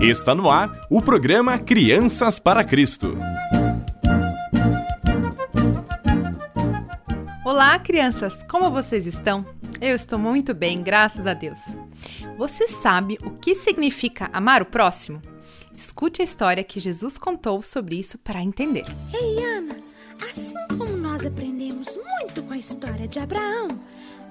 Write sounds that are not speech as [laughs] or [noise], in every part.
Está no ar o programa Crianças para Cristo. Olá, crianças! Como vocês estão? Eu estou muito bem, graças a Deus. Você sabe o que significa amar o próximo? Escute a história que Jesus contou sobre isso para entender. Ei, Ana, assim como nós aprendemos muito com a história de Abraão,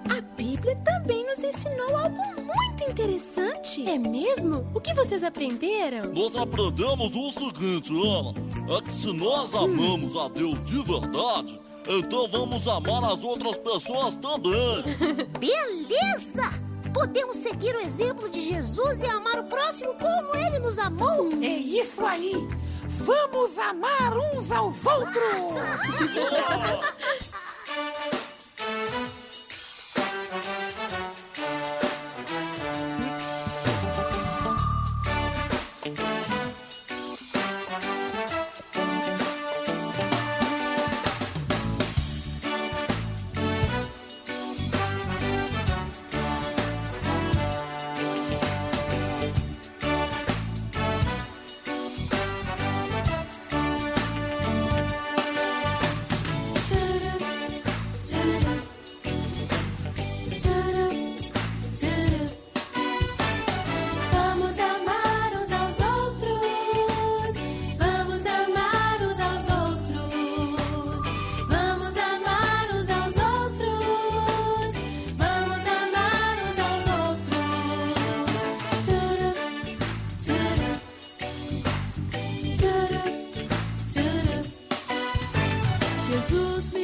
a Bíblia também nos ensinou algo muito interessante. É mesmo? O que vocês aprenderam? Nós aprendemos o seguinte, Ana: é que se nós amamos a Deus de verdade, então vamos amar as outras pessoas também. [laughs] Beleza! Podemos seguir o exemplo de Jesus e amar o próximo como ele nos amou. É isso aí! Vamos amar uns aos outros! Jesus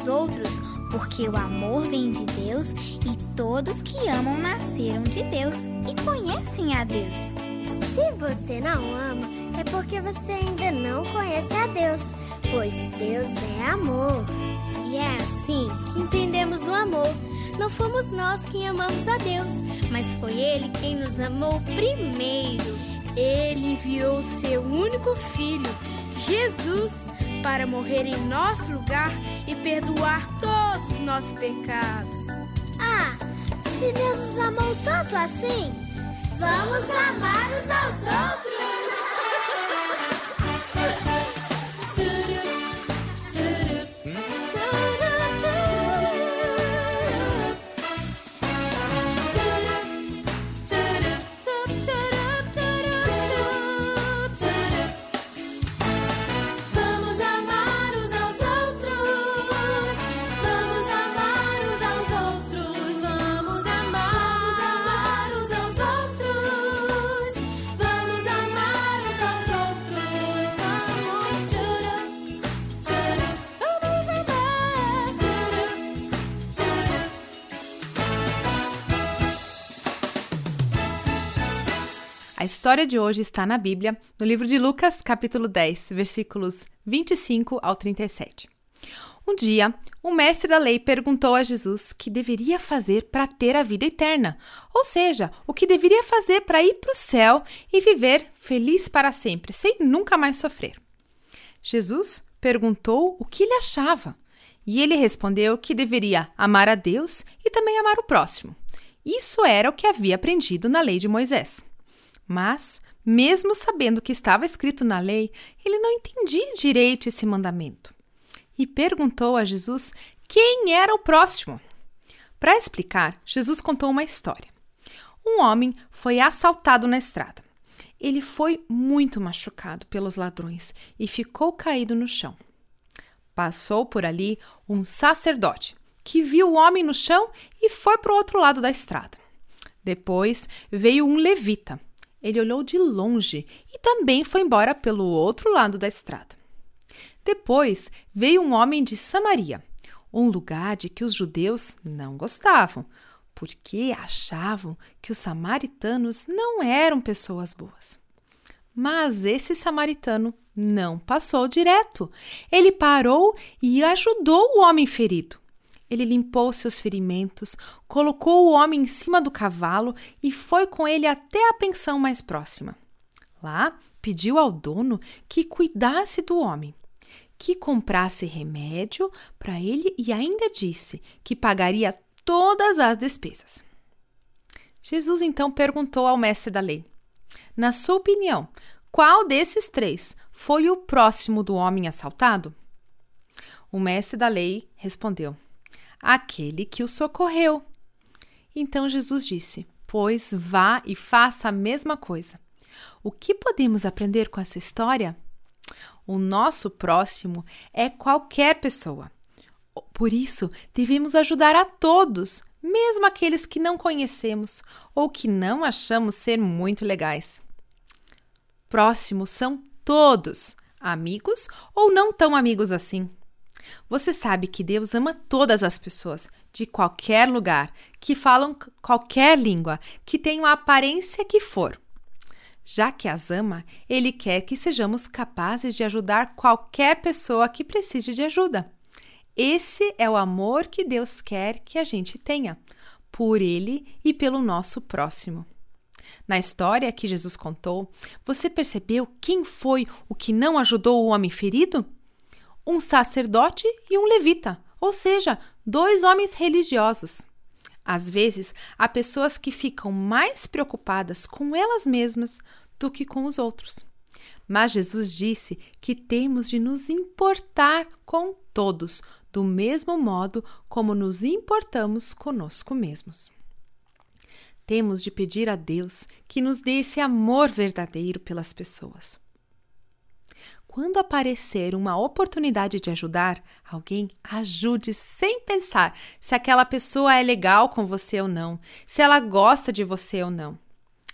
aos outros, porque o amor vem de Deus e todos que amam nasceram de Deus e conhecem a Deus. Se você não ama, é porque você ainda não conhece a Deus, pois Deus é amor. E é assim que entendemos o amor. Não fomos nós quem amamos a Deus, mas foi Ele quem nos amou primeiro. Ele enviou seu único filho, Jesus, para morrer em nosso lugar e perdoar todos os nossos pecados. Ah, se Deus nos amou tanto assim, vamos amar uns aos outros. A história de hoje está na Bíblia, no livro de Lucas, capítulo 10, versículos 25 ao 37. Um dia, o mestre da lei perguntou a Jesus que deveria fazer para ter a vida eterna, ou seja, o que deveria fazer para ir para o céu e viver feliz para sempre, sem nunca mais sofrer. Jesus perguntou o que ele achava e ele respondeu que deveria amar a Deus e também amar o próximo. Isso era o que havia aprendido na lei de Moisés. Mas, mesmo sabendo que estava escrito na lei, ele não entendia direito esse mandamento e perguntou a Jesus quem era o próximo. Para explicar, Jesus contou uma história. Um homem foi assaltado na estrada. Ele foi muito machucado pelos ladrões e ficou caído no chão. Passou por ali um sacerdote que viu o homem no chão e foi para o outro lado da estrada. Depois veio um levita. Ele olhou de longe e também foi embora pelo outro lado da estrada. Depois veio um homem de Samaria, um lugar de que os judeus não gostavam, porque achavam que os samaritanos não eram pessoas boas. Mas esse samaritano não passou direto. Ele parou e ajudou o homem ferido. Ele limpou seus ferimentos, colocou o homem em cima do cavalo e foi com ele até a pensão mais próxima. Lá, pediu ao dono que cuidasse do homem que comprasse remédio para ele e ainda disse que pagaria todas as despesas. Jesus então perguntou ao mestre da lei: Na sua opinião, qual desses três foi o próximo do homem assaltado? O mestre da lei respondeu: Aquele que o socorreu. Então Jesus disse: Pois vá e faça a mesma coisa. O que podemos aprender com essa história? O nosso próximo é qualquer pessoa. Por isso, devemos ajudar a todos, mesmo aqueles que não conhecemos ou que não achamos ser muito legais. Próximos são todos, amigos ou não tão amigos assim. Você sabe que Deus ama todas as pessoas, de qualquer lugar, que falam qualquer língua, que tenham a aparência que for. Já que as ama, ele quer que sejamos capazes de ajudar qualquer pessoa que precise de ajuda. Esse é o amor que Deus quer que a gente tenha, por ele e pelo nosso próximo. Na história que Jesus contou, você percebeu quem foi o que não ajudou o homem ferido? Um sacerdote e um levita, ou seja, dois homens religiosos. Às vezes, há pessoas que ficam mais preocupadas com elas mesmas do que com os outros. Mas Jesus disse que temos de nos importar com todos, do mesmo modo como nos importamos conosco mesmos. Temos de pedir a Deus que nos dê esse amor verdadeiro pelas pessoas. Quando aparecer uma oportunidade de ajudar alguém, ajude sem pensar se aquela pessoa é legal com você ou não, se ela gosta de você ou não.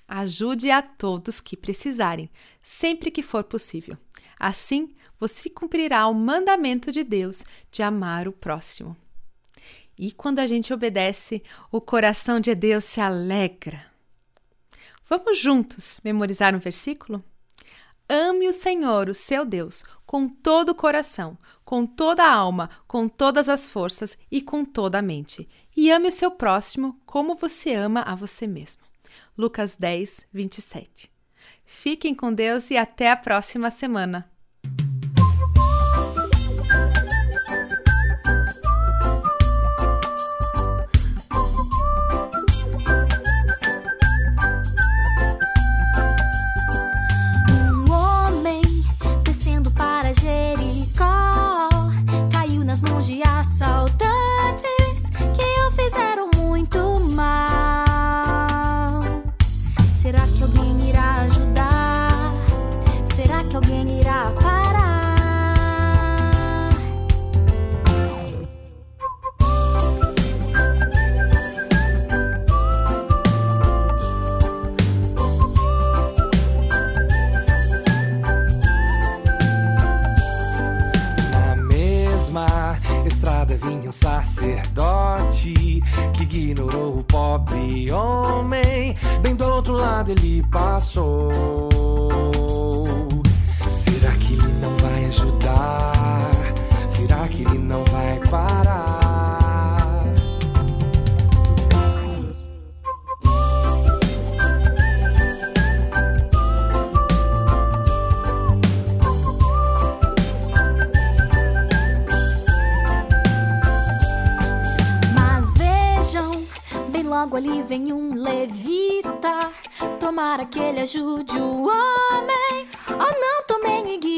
Ajude a todos que precisarem, sempre que for possível. Assim, você cumprirá o mandamento de Deus de amar o próximo. E quando a gente obedece, o coração de Deus se alegra. Vamos juntos memorizar um versículo? Ame o Senhor, o seu Deus, com todo o coração, com toda a alma, com todas as forças e com toda a mente. E ame o seu próximo como você ama a você mesmo. Lucas 10, 27. Fiquem com Deus e até a próxima semana. Um sacerdote que ignorou o pobre homem. Bem do outro lado ele passou. Vem um levita. Tomara que ele ajude o homem. Oh, não, que ninguém